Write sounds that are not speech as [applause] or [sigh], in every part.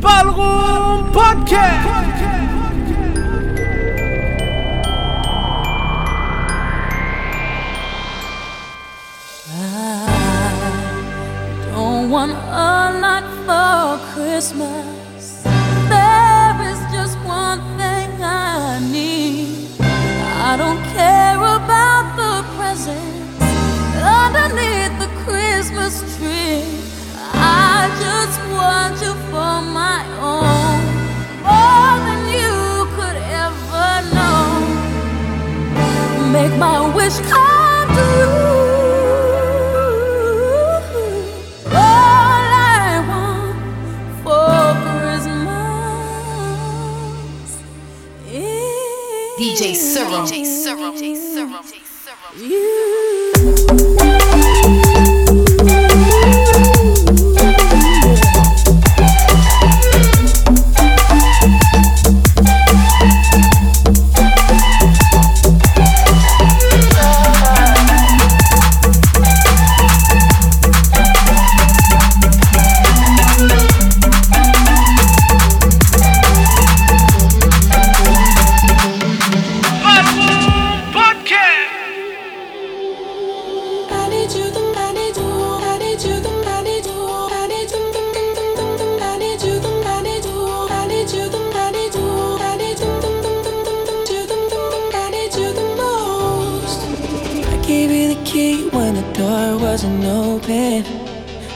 Ballroom Podcast. I Don't want a lot for Christmas. My wish come true. All I want for Christmas is DJ Serum. DJ Serum. Ballroom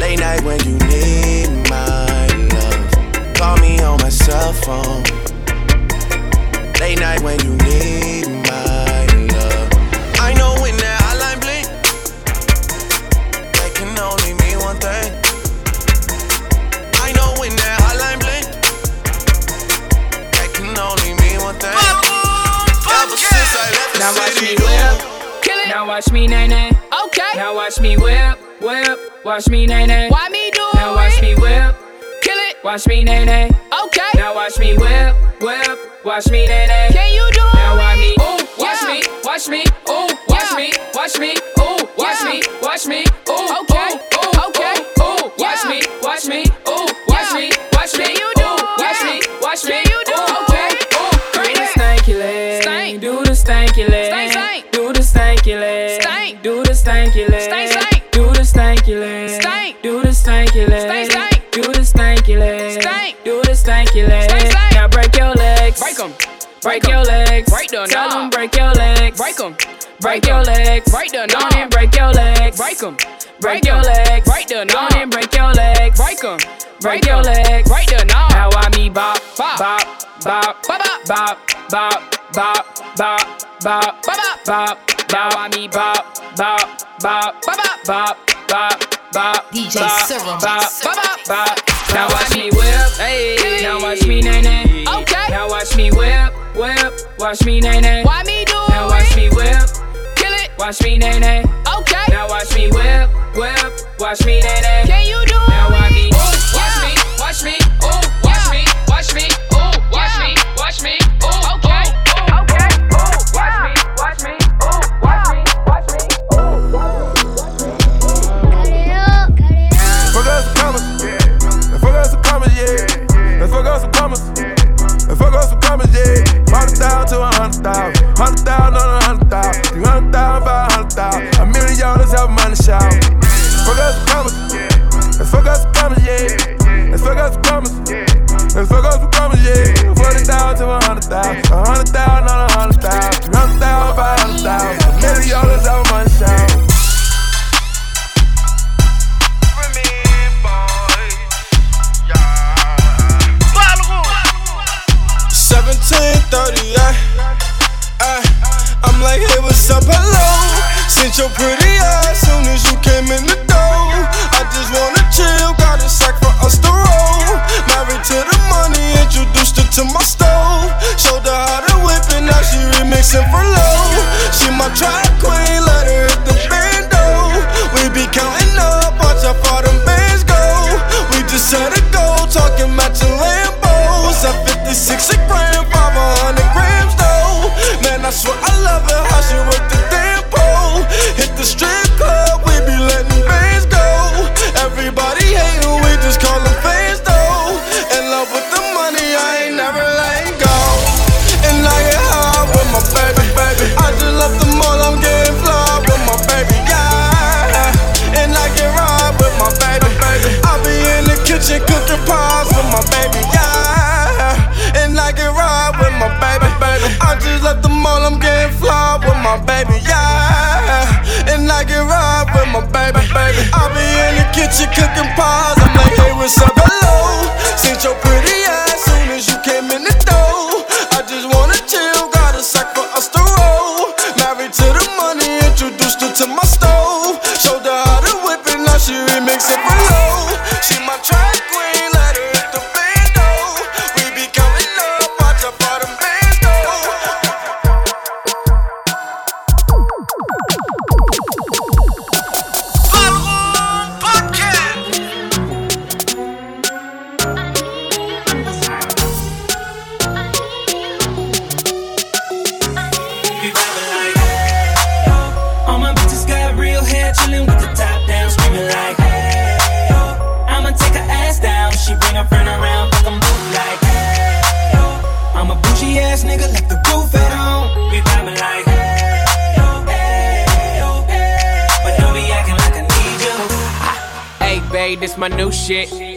Late night when you need my love. Call me on my cell phone. Late night when you need my love. I know when that hotline blink, that can only mean one thing. I know when that hotline blink, that can only mean one thing. Ever since I left the Now watch me whip. Oh. Kill it. Now watch me nay nay. Okay. Now watch me whip, whip, watch me nay nay. Why me do it? Now watch me whip, Kill it. watch me nay nay. Okay. Now watch me whip, whip, watch me nay nay. Can you do it? Now watch me, ooh, watch Yeah. me, watch me, ooh, watch Yeah. me, watch me, ooh, watch Yeah. me, watch me, ooh, Okay. ooh, ooh, Okay. ooh, ooh, watch me, watch me, ooh, watch Yeah. me, watch me, Can you do ooh, it? watch me, watch me, Can you do ooh. Okay. ooh. Do the stanky leg, Stank. do the stanky leg, Stank, stank. do the stanky leg, Stank. do the stanky leg, Stank, stank. do the stanky leg, Stank. do the stanky leg, Stank, stank. do the stanky leg, Stank. do the stanky leg. Stank, stank. Now break your legs, Break 'em. break your legs, Break the tell them break your legs, Break 'em. break your legs, Break the Go on and break your legs, Break 'em. break your legs, Break the Go on and break your legs, Break 'em. break your legs, Break the knob. Now I me bop, Bop. bop, bop, Bop, bop, bop, bop, bop, bop, bop, Bop, bop, bop. I me bop, bop, bop, Bop, bop. Bop, bop, bop, DJ bop, Serum. bop, Bop, bop. Now watch me whip, Hey. Now watch me nay nay. Okay. Now watch me whip, whip. Watch me nay nay. Why me do it? Now watch me whip, Kill it. watch me nay nay. Okay. Now watch me whip, whip. Watch me nay nay. Can you do it? Thousand to a hundred thousand. Hundred thousand on a hundred thousand. Three hundred thousand, five hundred thousand. A million dollars have money shout. Fuck us commas. And fuck us commas, yeah. And fuck us commas. And fuck us commas, yeah. Forty thousand to a hundred thousand. A hundred thousand on a hundred thousand. Three hundred thousand, five hundred thousand. What's up? Hello. Sent your pretty ass soon as you came in the door. I just wanna chill, got a sack for us to roll. Married to the money, introduced her to my stove. Showed her how to whip it, now she remixing for low. She my track queen, let her hit the bando. We be counting up, watch how far them bands go. We just set a goal, talking matching Lambos. At 56 a gram,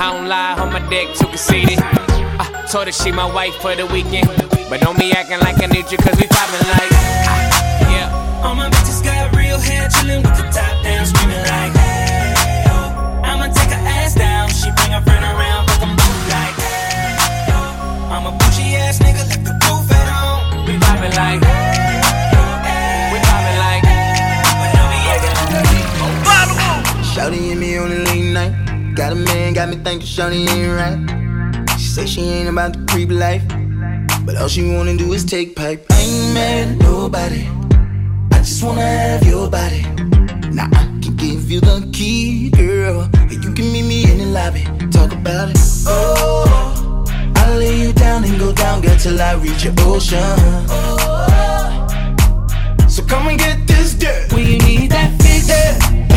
I don't lie, on my dick too conceited. I told her she my wife for the weekend. But don't be acting like I need you, cause we poppin' like. Ah, yeah. All my bitches got real hair, chillin' with the top down, screamin' like. Hey, yo, I'ma take her ass down. She bring her friend around, but I'm like. Hey, yo, I'm a bougie ass nigga, like the roof at home. We poppin' like. Got a man, got me thinking Shawty ain't right. She say she ain't about the creep life. But all she wanna do is take pipe. I ain't mad at nobody. I just wanna have your body. Now I can give you the key, girl. And you can meet me in the lobby. Talk about it. Oh, I'll lay you down and go down, girl, till I reach your ocean. Oh, So come and get this dirt. When you need that fix,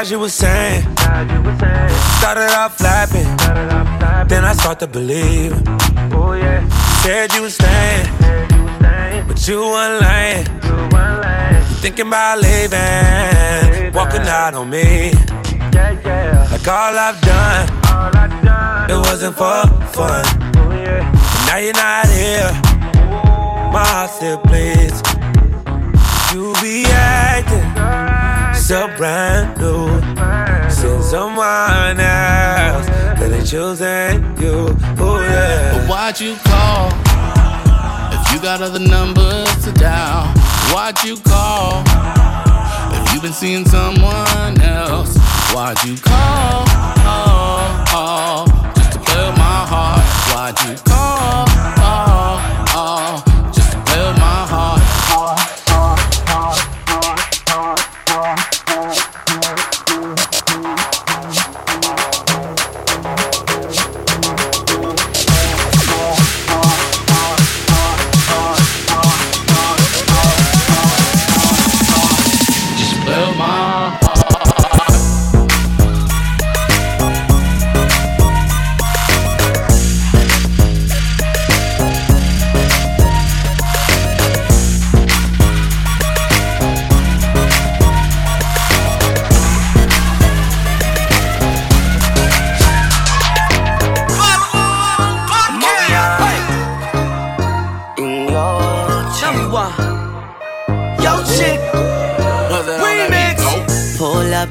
Lies you were saying. Started out flapping, then I start to believe. Said you was staying, but you weren't lying. Thinking about leaving, walking out on me. Like all I've done, it wasn't for fun. Now you're not here, my heart still bleeds. You be acting so brand new. Since someone else that ain't choosing you. Oh yeah. But why'd you call? If you got other numbers to dial, why'd you call? If you've been seeing someone else, why'd you call? Oh, oh, just to play with my heart. Why'd you call? Oh,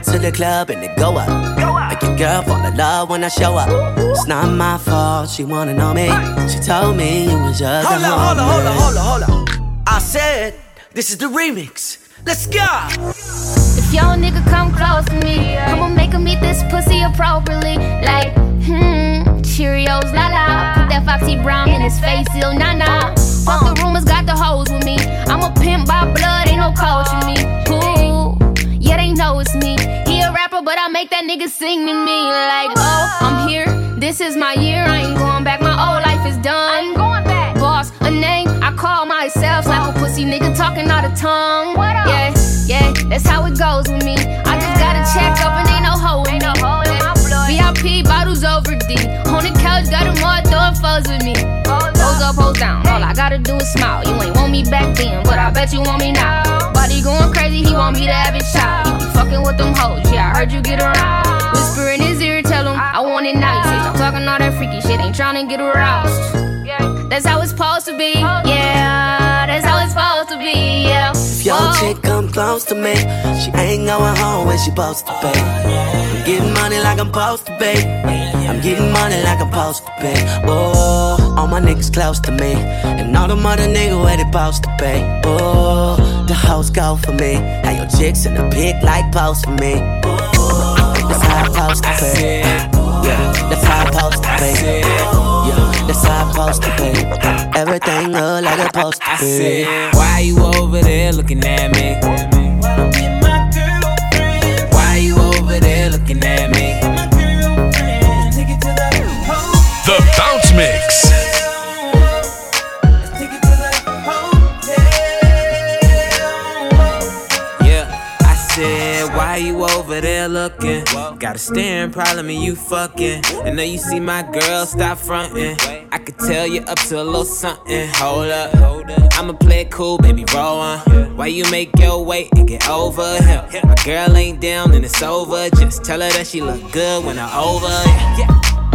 to the club and it go up. Make your girl fall in love when I show up. It's not my fault, she wanna know me. She told me you was just Hold a on, hold on, hold on, hold on, hold on. I said, this is the remix. Let's go. If your nigga come close to me, I'ma make him eat this pussy appropriately. Like, hmm, Cheerios, la la. Put that Foxy Brown in his face, ill nah nah. To me. Like, oh, I'm here. This is my year. I ain't going back. My old life is done. I ain't going back. Boss, a name I call myself. Slap a pussy nigga talking out of tongue. What up? Yeah, yeah, that's how it goes with me. I just got a check up and ain't no hoe in me. VIP bottles over D. On the couch, got all down. All I gotta do is smile. You ain't want me back then, but I bet you want me now. Body going crazy, he want me to have it child. He be fucking with them hoes, yeah, I heard you get around. Whisper in his ear, tell him I want it now. You say talking all that freaky shit, ain't trying to get aroused. That's how it's supposed to be, yeah. That's how it's supposed to be, yeah. If your Whoa. chick come close to me, she ain't going home when she supposed to pay. I'm getting money like I'm supposed to pay. I'm getting money like I'm supposed to pay. Oh, all my niggas close to me, and all the mother niggas where they supposed to pay. Oh, the hoes go for me. Now your chicks in the pic like post for me. That's how I'm supposed to pay. Yeah, that's how I'm supposed to pay. Yeah, I'm supposed to pay. Everything look like it's supposed to I be. said, why you over there looking at me? Why you over there looking at me? The Bounce Mix. There looking looking. Got a staring problem and you fucking. I know you see my girl, stop fronting. I could tell you up to a little something. Hold up, I'ma play it cool, baby, roll on. Why you make your way and get over here? My girl ain't down and it's over. Just tell her that she look good when I'm over. Yeah.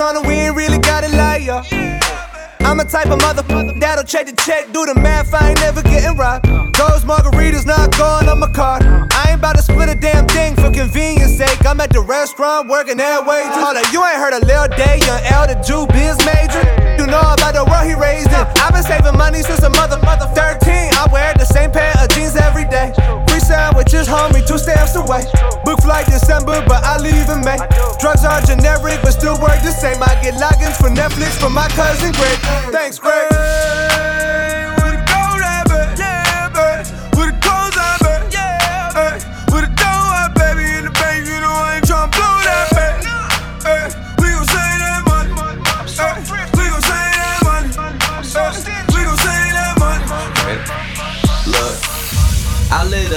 We ain't really got it like ya. I'm a type of mother that'll check the check, do the math. I ain't never getting robbed. Those margaritas not going on my card. I ain't about to split a damn thing for convenience sake. I'm at the restaurant working that wages. Hold up, you ain't heard of Lil Day, young L, the Jew biz major. You know about the world he raised in. I've been saving money since a mother, mother 13. I wear the same pair of jeans every day. Sandwiches, homie, two stamps away. Book flight December, but I leave in May. Drugs are generic, but still work the same. I get logins for Netflix from my cousin Greg. Thanks, Greg.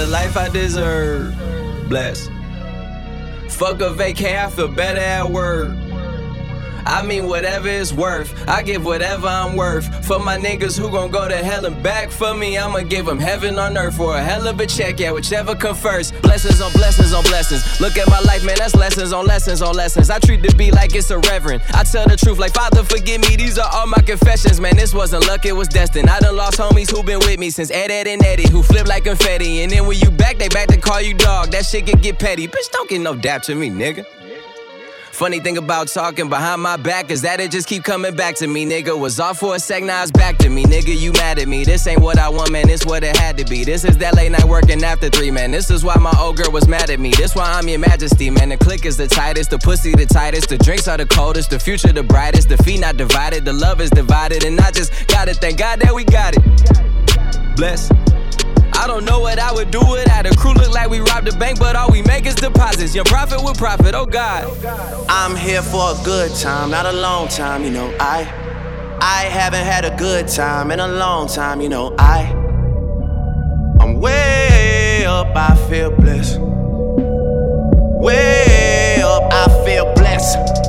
The life I deserve. Bless. Fuck a vacay, I feel better at work. I mean, whatever it's worth. I give whatever I'm worth. For my niggas who gon' go to hell and back for me, I'ma give them heaven on earth for a hell of a check, yeah, whichever come first. Blessings on blessings on blessings. Look at my life, man, that's lessons on lessons on lessons. I treat the beat like it's a reverend. I tell the truth, like, Father, forgive me, these are all my confessions, man. This wasn't luck, it was destined. I done lost homies who been with me since Ed, Ed, and Eddie, who flip like confetti. And then when you back, they back to call you dog. That shit can get petty. Bitch, don't get no dap to me, nigga. Funny thing about talking behind my back is that it just keep coming back to me, nigga. Was off for a sec, now it's back to me, nigga. You mad at me? This ain't what I want, man. This what it had to be. This is that late night working after three, man. This is why my old girl was mad at me. This why I'm your majesty, man. The click is the tightest, the pussy the tightest, the drinks are the coldest, the future the brightest, the feet not divided, the love is divided, and I just gotta thank God that we got it. Bless. I don't know what I would do without a crew. Look like we robbed a bank, but all we make is deposits. Your profit with profit, oh God. I'm here for a good time, not a long time, you know. I I haven't had a good time in a long time, you know. I I'm way up, I feel blessed. Way up, I feel blessed.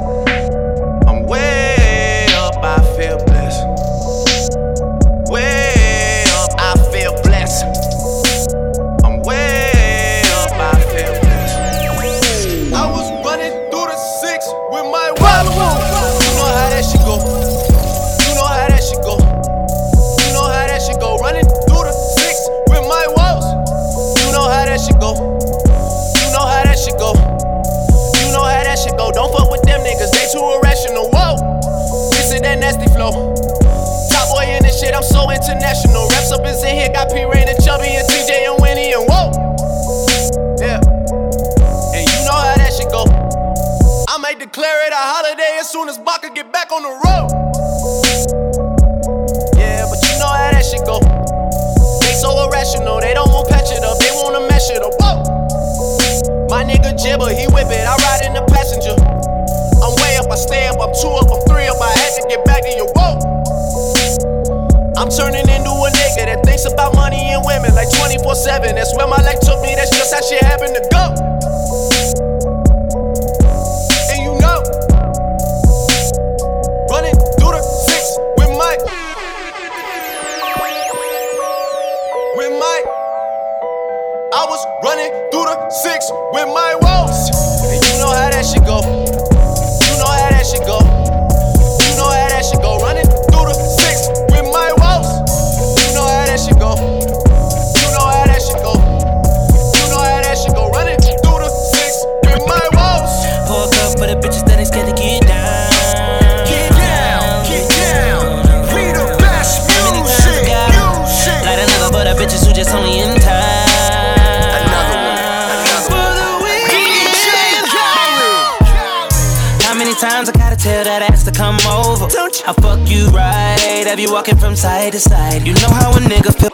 Have you walking from side to side. You know how a nigga feel.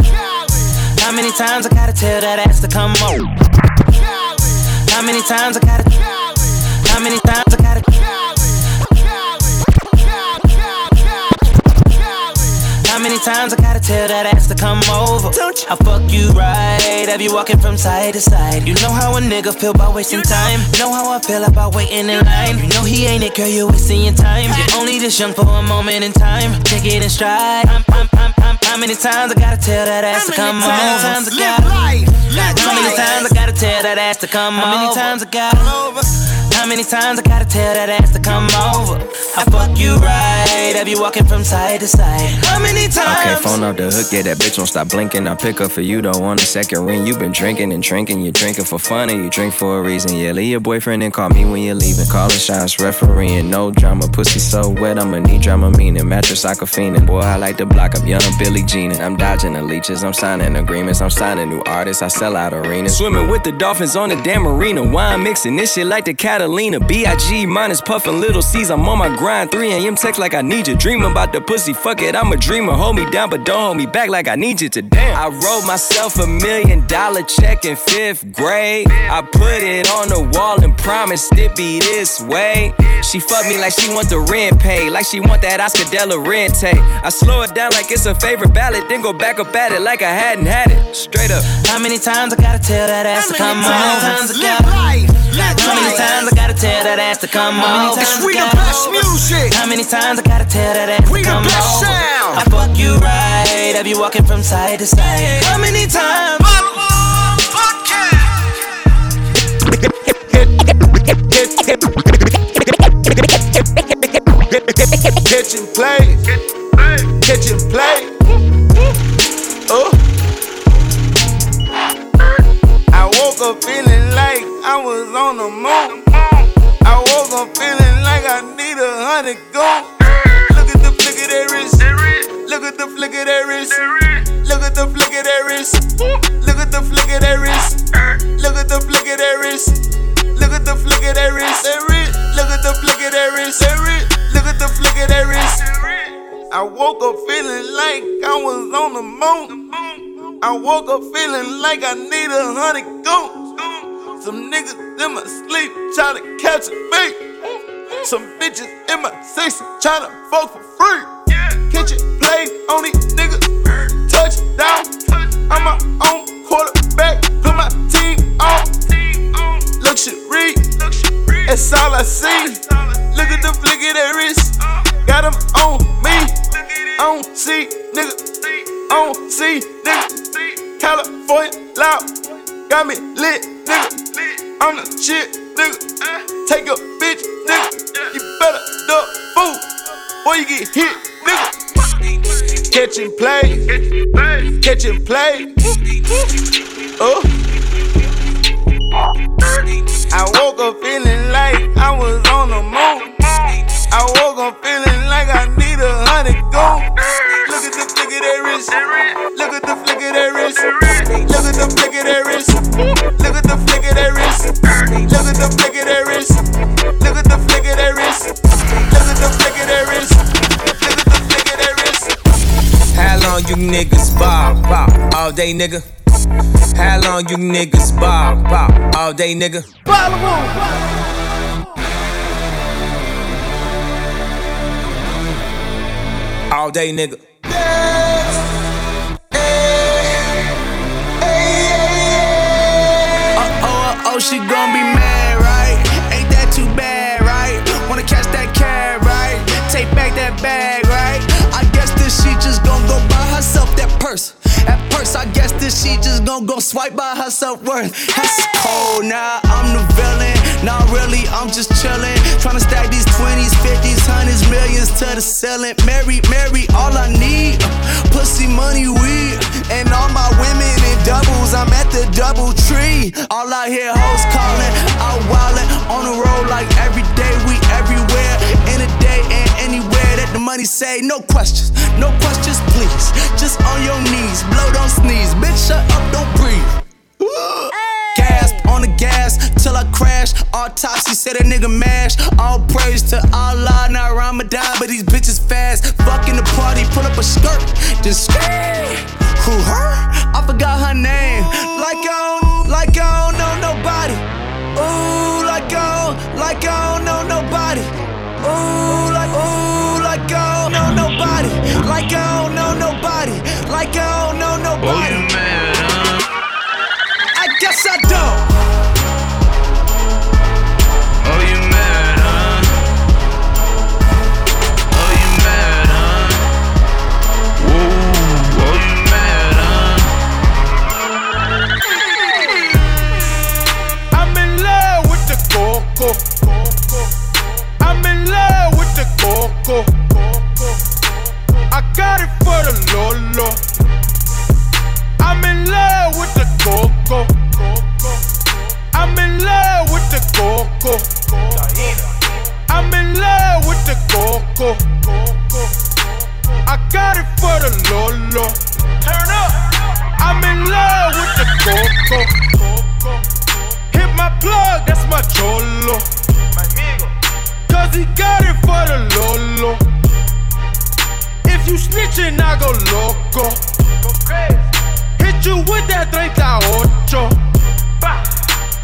How many times I gotta tell that ass to come over? How many times I gotta? How many times I many times I gotta tell that ass to come over? Don't you? I fuck you right, have you walking from side to side. You know how a nigga feel about wasting time. You know how I feel about waiting in line. You know he ain't it, girl, you're wasting your time. You're only this young for a moment in time. Take it in stride. I'm, I'm, I'm, how many times I gotta tell that ass to come over? How many times I gotta? life How many times I gotta tell that ass to come over? How many times I gotta? How many times I gotta tell that ass to come over? I fuck you right, have you walking from side to side? How many times? Okay, phone off the hook, yeah, that bitch won't stop blinking. I pick up for you, don't want a second ring. You been drinking and drinking, you drinking for fun and you drink for a reason. Yeah, leave your boyfriend and call me when you're leaving. Calling shots, refereeing, no drama. Pussy so wet, I'ma need drama meaning. Mattress like a fiendin'. Boy, I like the block, I'm young Billy Jean. And I'm dodging the leeches, I'm signing agreements, I'm signing new artists, I sell out arenas. Swimming with the dolphins on the damn arena. Wine mixing this shit like the Catalina. B.I.G. minus puffing little C's, I'm on my grind. 3 a.m. text like I need you. Dream about the pussy, fuck it, I'm a dreamer. Hold me down, but don't hold me back like I need you to damn. I wrote myself a million dollar check in fifth grade. I put it on the wall and promised it be this way. She fuck me like she want the rent paid, like she want that Oscar De La Renta. I slow it down like it's a favorite ballad, then go back up at it like I hadn't had it. Straight up. How many times I gotta tell that ass to come over? How many times I gotta? How many times I gotta tell that ass to come over? We the best music. How many times I gotta tell that ass to We the best over? sound. I fuck you right, have you walking from side to side? How many times? [laughs] I woke up feeling like I need a hundred goons. Some niggas in my sleep trying to catch a beat. Some bitches in my six to fuck for free. Catch it, play on these niggas. Touchdown. I'm my own quarterback. Put my team on. Luxury. That's all I see. Look at the flick of that wrist. Got 'em on me. I don't see nigga. I don't see nigga. California loud. Got me lit, nigga. I'm the shit, nigga. Take a bitch, nigga. You better duck fool. Or you get hit, nigga. Catch and play. Catch and play. Oh. I woke up feeling like I was on the moon. I woke up feeling like I need a hundred gold. Look at the flick of that wrist. Look at the flick of that wrist. Look at the flick of that wrist. Look at the flick of that wrist. Look at the flick of that wrist. Look at the flick of that wrist. Look at the flick of that wrist. Look at the flick of that wrist. How long you niggas ball, ball, all day, nigga? How long you niggas ball, ball, all day, nigga? All day, nigga. she gon' be mad, right? Ain't that too bad, right? Wanna catch that cab, right? Take back that bag, right? I guess that she just gon' go buy herself that purse. That purse, I guess that she just gon' go swipe by herself worth. That's cold now, I'm the villain. Not really, I'm just chillin'. Tryna stack these 20s, 50s, hundreds, millions to the ceiling. Mary, Mary, all I need. Pussy, money, weed. And all my women in doubles. I'm at the double tree. All I hear hoes calling, out wildin'. On the road like every day, we everywhere. In a day and anywhere that the money say. No questions, no questions, please. Just on your knees, blow, don't sneeze. Bitch, shut up, don't breathe. On the gas till I crash. Autopsy said a nigga mash. All praise to Allah, not Ramadan, but these bitches fast. Fucking the party, pull up a skirt, then scream. Who her? I forgot her name. Like I don't, like I don't know nobody. Ooh, like I don't, like I don't know nobody. Ooh, like, ooh, like I don't know nobody. Like I don't coco. I got it for the Lolo. I'm in love with the coco. I'm in love with the coco. I'm in love with the coco. I got it for the Lolo. Turn up. I'm in love with the coco. Hit my plug, that's my cholo. Cause he got the Lolo. If you snitching, I go loco. Hit you with that 38.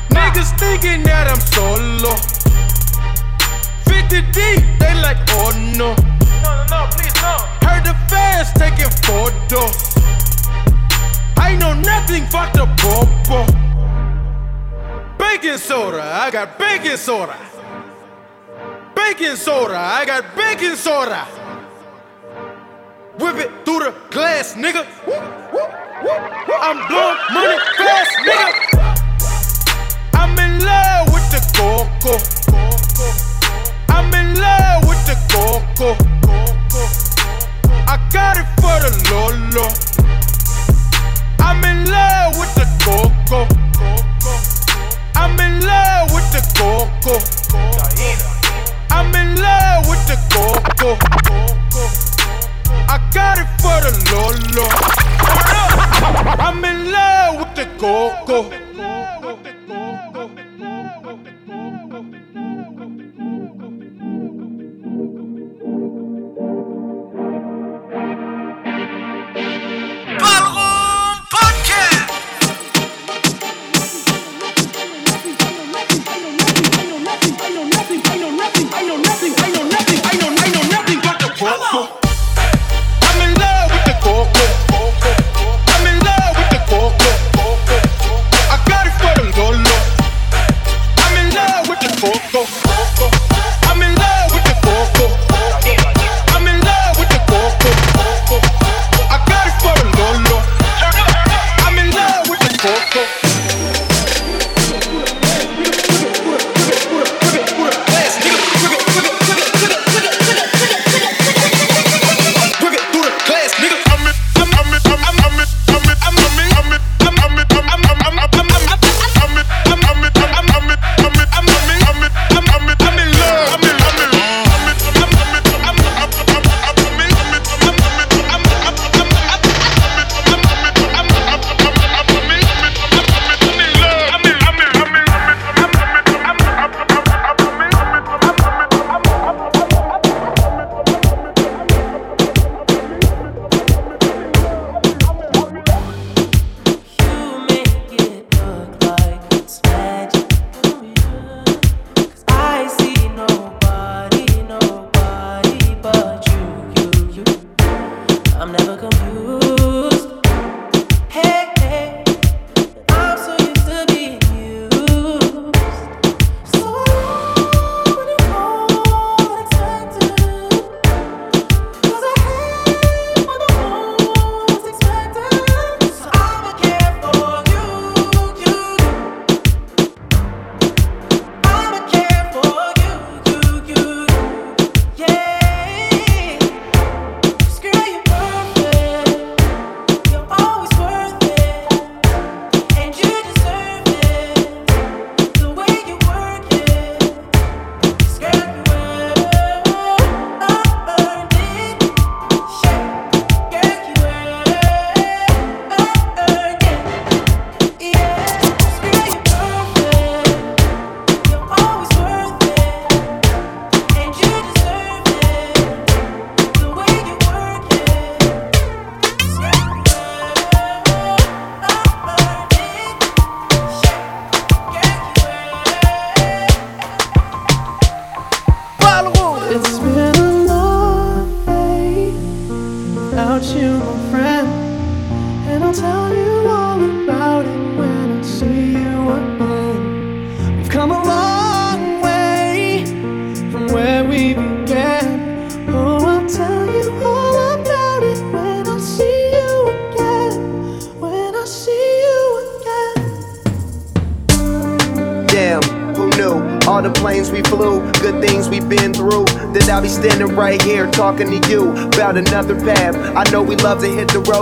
Niggas thinking that I'm solo. 50 deep, they like, oh no. No, no, no, please no. Heard the fans taking photos. I know nothing but the popo. Baking soda, I got baking soda. Baking soda, I got baking soda. Whip it through the glass, nigga. I'm blowing money fast, nigga. I'm in love with the coco. I'm in love with the coco. I got it for the Lolo. I'm in love with the coco. I'm in love with the coco. I'm in love with the coco. I got it for the Lolo. I'm in love with the coco. I'm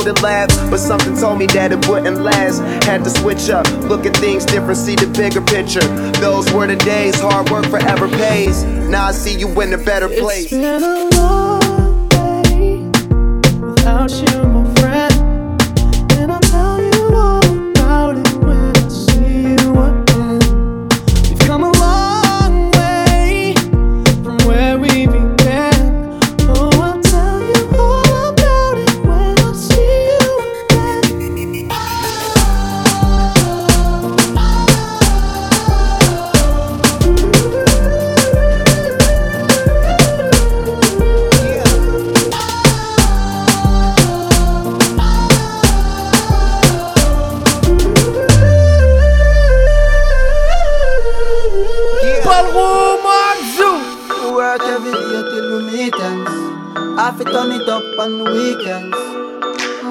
to hit the road and laugh, but something told me that it wouldn't last. Had to switch up, look at things different, see the bigger picture. Those were the days, hard work forever pays. Now I see you in a better place. It's been a long day without you, Half turn it up on the weekends.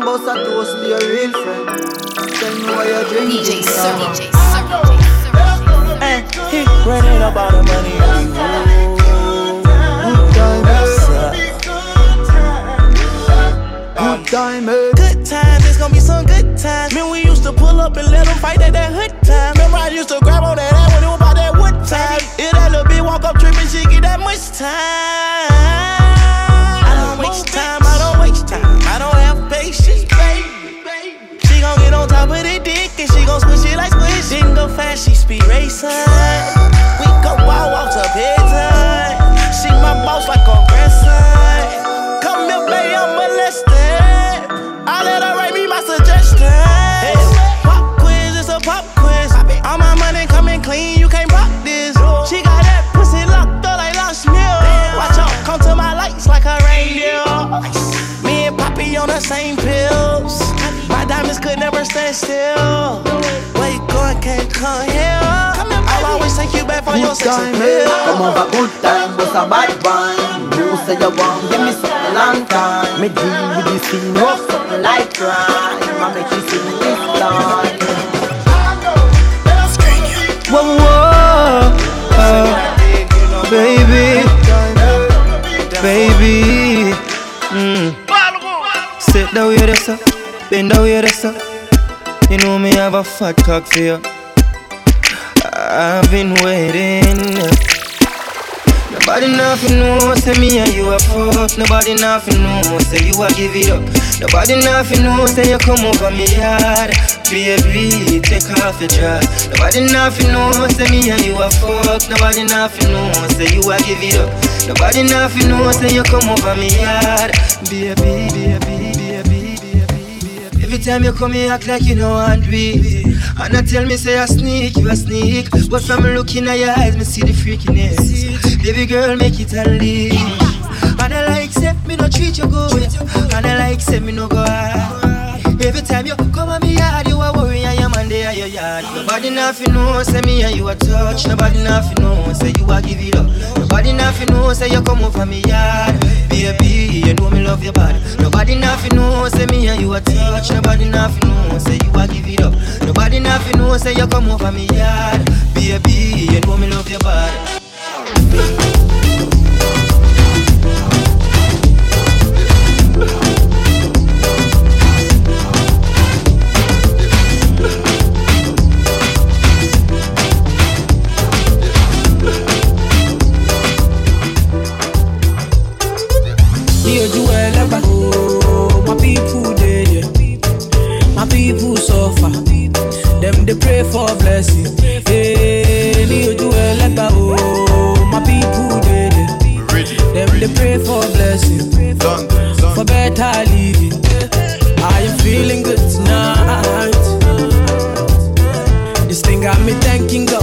Boss a toast to your real friend. Tell me why you're drinking. DJ Sir, DJ Hey, he running up all the money. Good time, Good time, eh. Good times, it's gonna be some good times. Man, we used to pull up and let them fight at that hood time. Remember, I used to grab on that ass when it was about that wood time. If that little bitch walk up tripping, she get that much time. Of the dick and she gon' squish it like squish. She go fast, she speed racing. Stand still. Where you going, can't come here. I'll always take you back for your sex appeal. eh? Come over, good time, but a bad wine. You say you want, give me something long time. Me deal with this scene, rough something like crime. I make you sing this line. Whoa, whoa, oh, baby, baby. Mm. Sit down here, this up, bend down here, this up. You know me have a fat cock for you. I've been waiting. Nobody nothing know, say me and you a fuck. Nobody nothing know, say you a give it up. Nobody nothing know, say you come over me yard. Baby, take off your dress. Nobody nothing know, say me and you a fuck. Nobody nothing know, say you a give it up. Nobody nothing know, say you come over me yard. Baby, baby. Every time you come here, act like you know want me. And I tell me, say I sneak, you a sneak. But from looking at your eyes, me see the freakiness. Baby girl, make it a leave. And I like, say, me no treat you good. And I like, say, me no go high. Every time you come at me yard, you a worry your man your yard. Nobody nothing know, say me and you a touch. Nobody nothing know, say you a give it up. Nobody nothing know, say you come over me yard. Baby, you know me love your body. Nobody nothing know, say me and you a touch. Nobody nothing know, say you a give it up. Nobody nothing know, say you come over me yard. Baby, you know me love your body. Oh, my people yeah. My people suffer. Them they pray for blessing. Hey, dear Joel, ever oh, my people yeah. Them they pray for blessing. For better living. I am feeling good tonight. This thing got me thanking God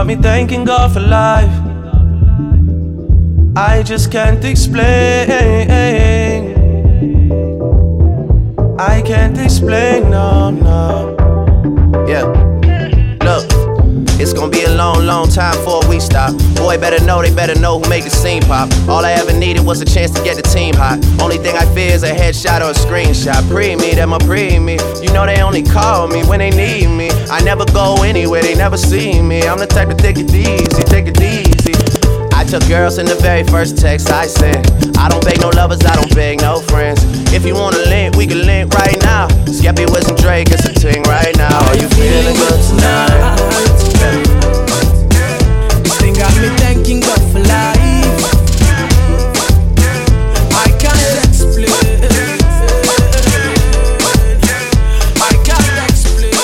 got me thanking God for life. I just can't explain. I can't explain, no, no. Yeah. Look, It's gonna be a long, long time before we stop. Boy, better know, they better know who make the scene pop. All I ever needed was a chance to get the team hot. Only thing I fear is a headshot or a screenshot. Pre me, them a pre me. You know they only call me when they need me. I never go anywhere, they never see me. I'm the type to take it easy, take it easy. I took girls in the very first text I sent. I don't beg no lovers, I don't beg no friends. If you wanna link, we can link right now. Skepta some Drake, it's a ting right now. Are you feeling good tonight? Got me thanking God for life. I can't explain. I can't explain.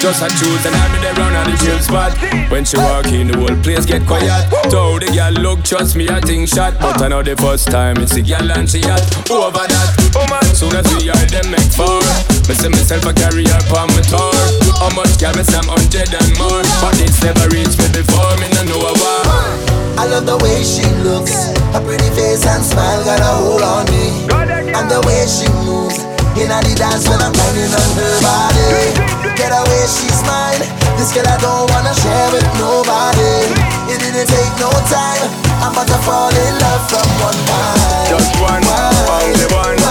Just a choose and I be there round on the chill spot. When she walk in, the whole place get quiet. So the girl look, trust me, I think shot. But I know the first time it's the girl and she hot. Over that, oh man, soon as we are them make four. Me see myself a carry her on my tour. How much can me some hundred and more? But it's never reached me before, me no know why. I love the way she looks. Her pretty face and smile got a hold on me. And the way she moves. In the dance when I'm grinding on her body. Get away, she's mine. This girl I don't wanna share with nobody. It didn't take no time. I'm about to fall in love from one time. Just one, only one,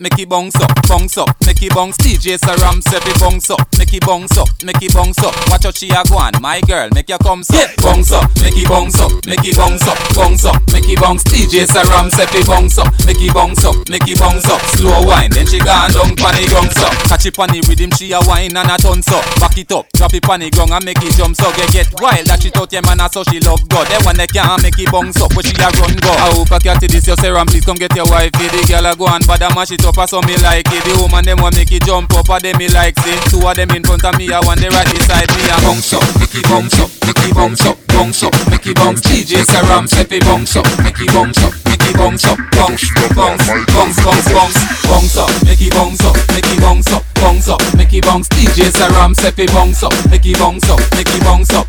make it bounce up, bounce up, make it bounce. DJ Saram say fi bounce up, make it bounce up, make it bounce up. Watch how she a go on, my girl, make you come so. Bounce up, make it bounce up, make it bounce up, bounce up, make it bounce. DJ Saram say fi bounce up, make it bounce up, make it bounce up. Slow wine, then she gone down pon the ground so. Catch it pon the rhythm, she a wine and a turn so. Back it up, drop it pon the ground and make it jump so. Get get wild, that she out yeah man, so she love God. That one they can't make it bounce up, where she a run go. I hope I catch this your Saram, please come get your wife. The girl a go and bad a mash it up, so me like it. The woman them want make it jump up, a them me like it. Two of them in front of me, I want the right beside me. A bounce up, make it bounce up, make it bounce up, bounce up, make it bounce. DJ Saram say fi bounce up, make it bounce up, make it bounce up, bounce, bounce, bounce, bounce, bounce, bounce up, make it bounce up, make it bounce up, bounce up, make it bounce. DJ Saram say fi bounce up, make it bounce up, make it bounce up.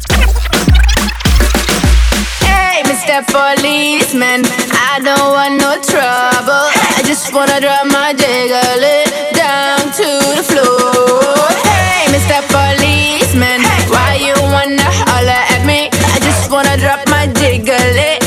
Hey, Mr. Policeman, I don't want no trouble. I just wanna drop my jiggle drop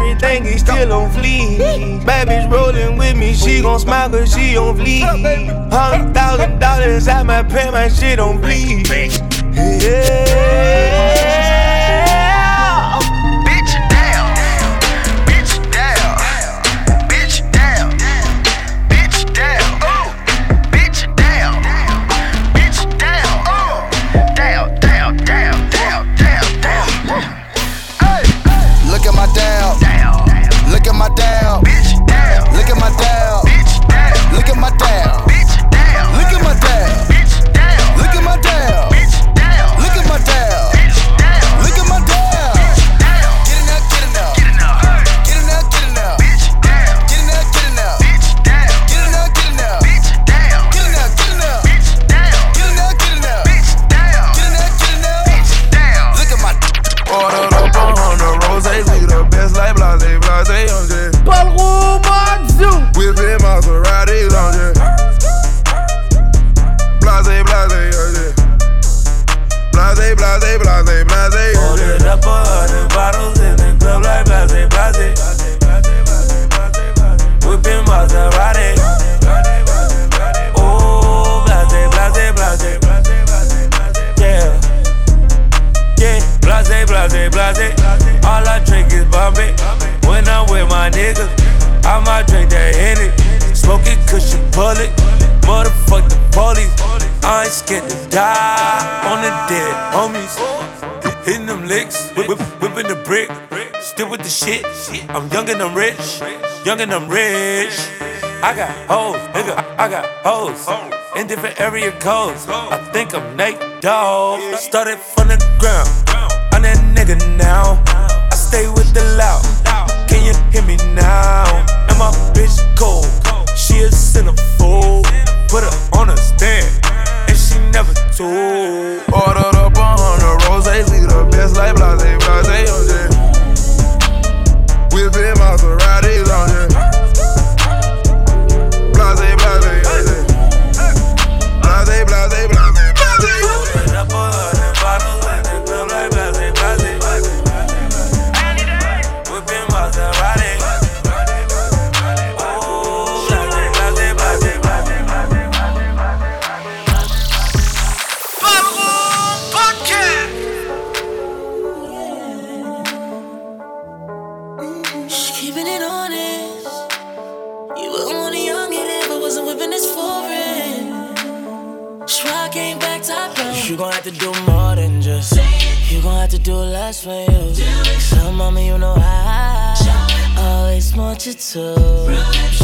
everything is still on fleek. Bad bitch rolling with me, she gon' smile cause she on fleek. Hundred thousand dollars out my pay, my shit on bleed. Yeah. And I'm rich. Young and I'm rich. I got hoes, nigga. I, got hoes. In different area codes. I think I'm Nate Dogg. Started from the ground. I'm that nigga now. I stay with the loud. Can you hear me now? And my bitch cold. She a centerfold. Put her on a stand. And she never told. Ordered up a hundred roses, we the best like blase, blase. Whipping Maseratis on jet. Blase, blase, to do less for you. So, mama, you know I always want you to.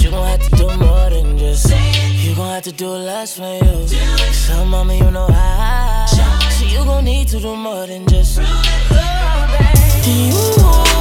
You gon' have to do more than just. You gon' have to do less for you. So, mama, you know I. So, you gon' need to do more than just. Oh, do you know?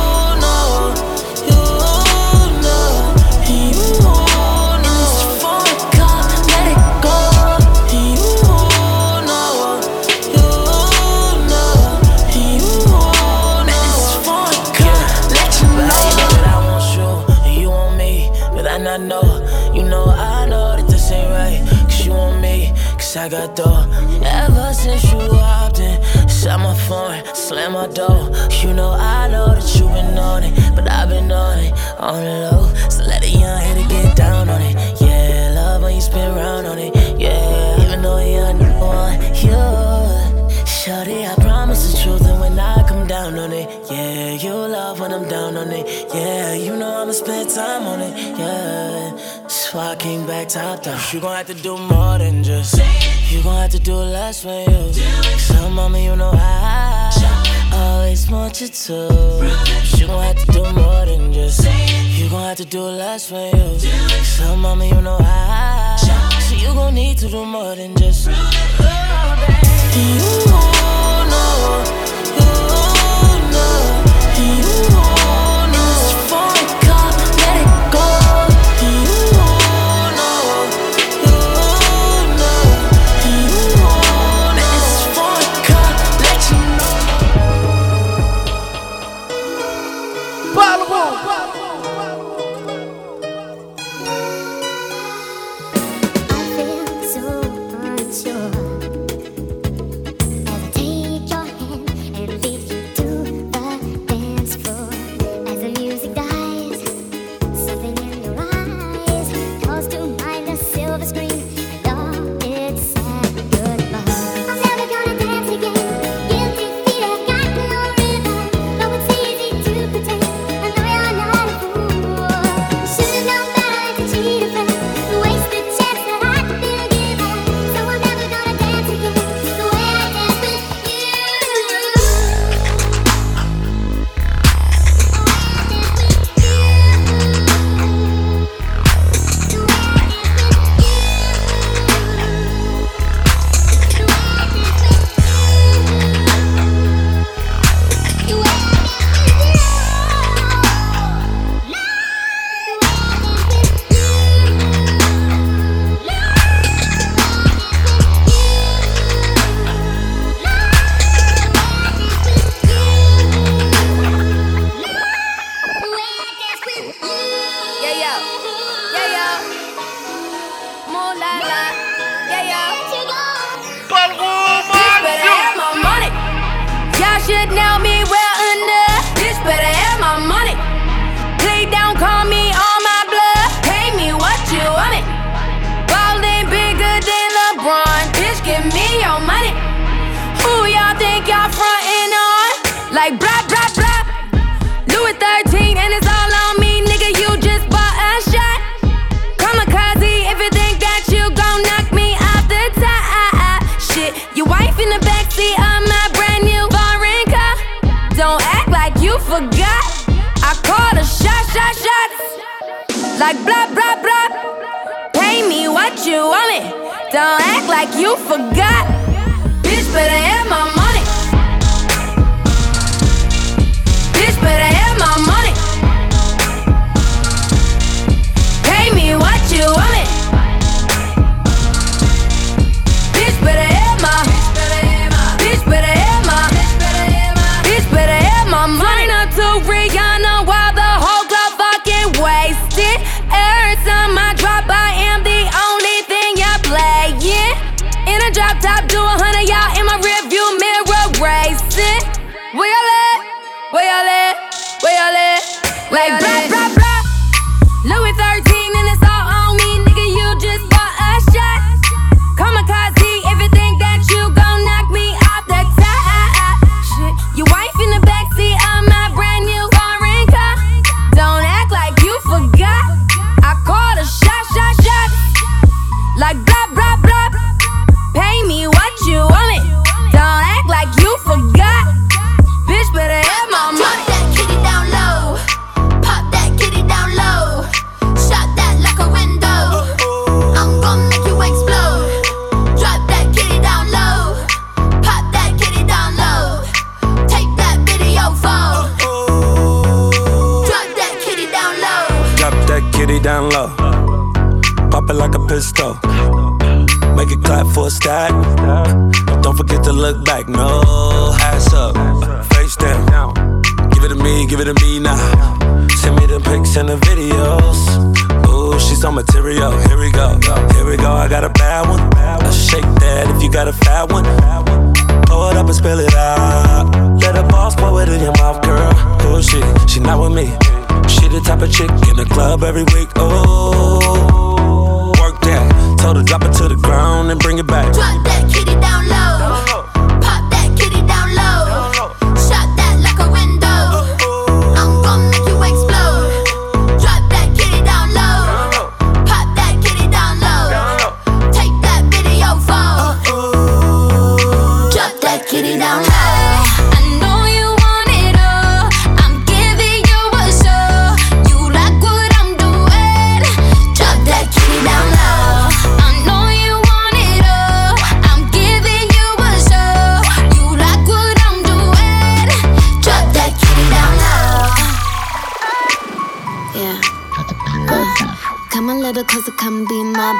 I got dough. Ever since you hopped in, shut my phone, slam my door. You know I know that you been on it, but I've been on it on the low. So let a young head get down on it. Yeah, love when you spin round on it. Yeah, even though you're new one, you. Shorty, I promise the truth, and when I come down on it, yeah, you love when I'm down on it. Yeah, you know I'ma spend time on it. Yeah, so I came back top down. You gon' have to do more than just. You gon' have to do less for you. So, mama, you know I always want you to. But you gon' have to do more than just. You gon' have to do less for you. So, mama, you know I. So, you gon' need to do more than just. Oh, baby.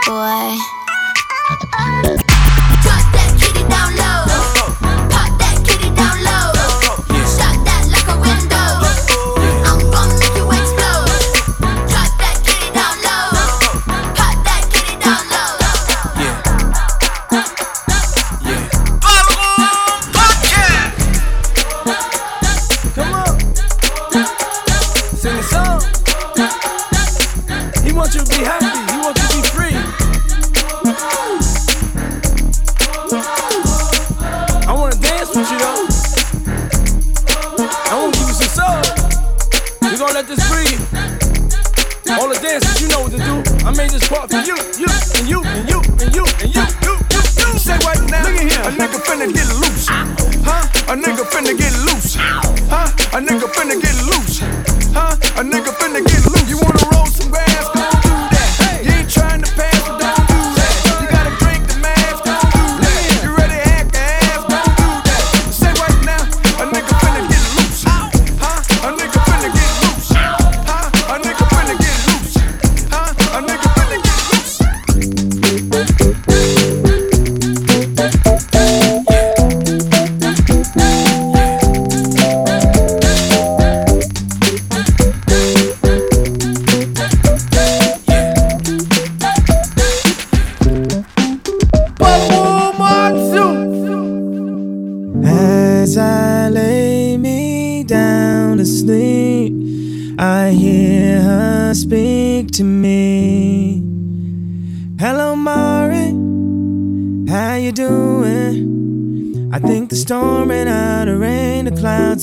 boy. Drop that kitty down low.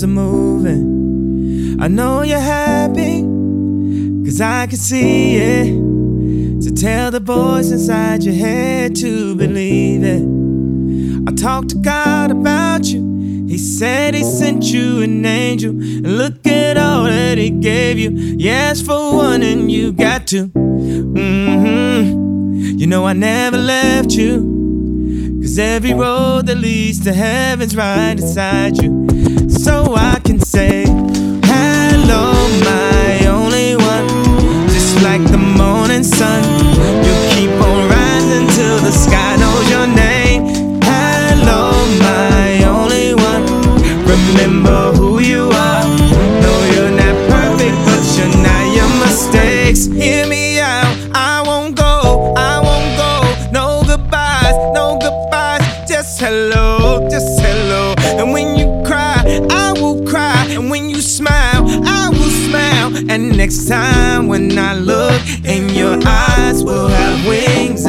clouds are moving. I know you're happy, cause I can see it. To tell the voice inside your head to believe it. I talked to God about you. He said he sent you an angel. And look at all that he gave you. Yes, for one, and you got to. Mm-hmm. You know I never left you. Cause every road that leads to heaven's right inside you. So I can say, Hello, my only one. Just like the morning sun, you keep on rising till the sky. next time when I look in your eyes, we'll have wings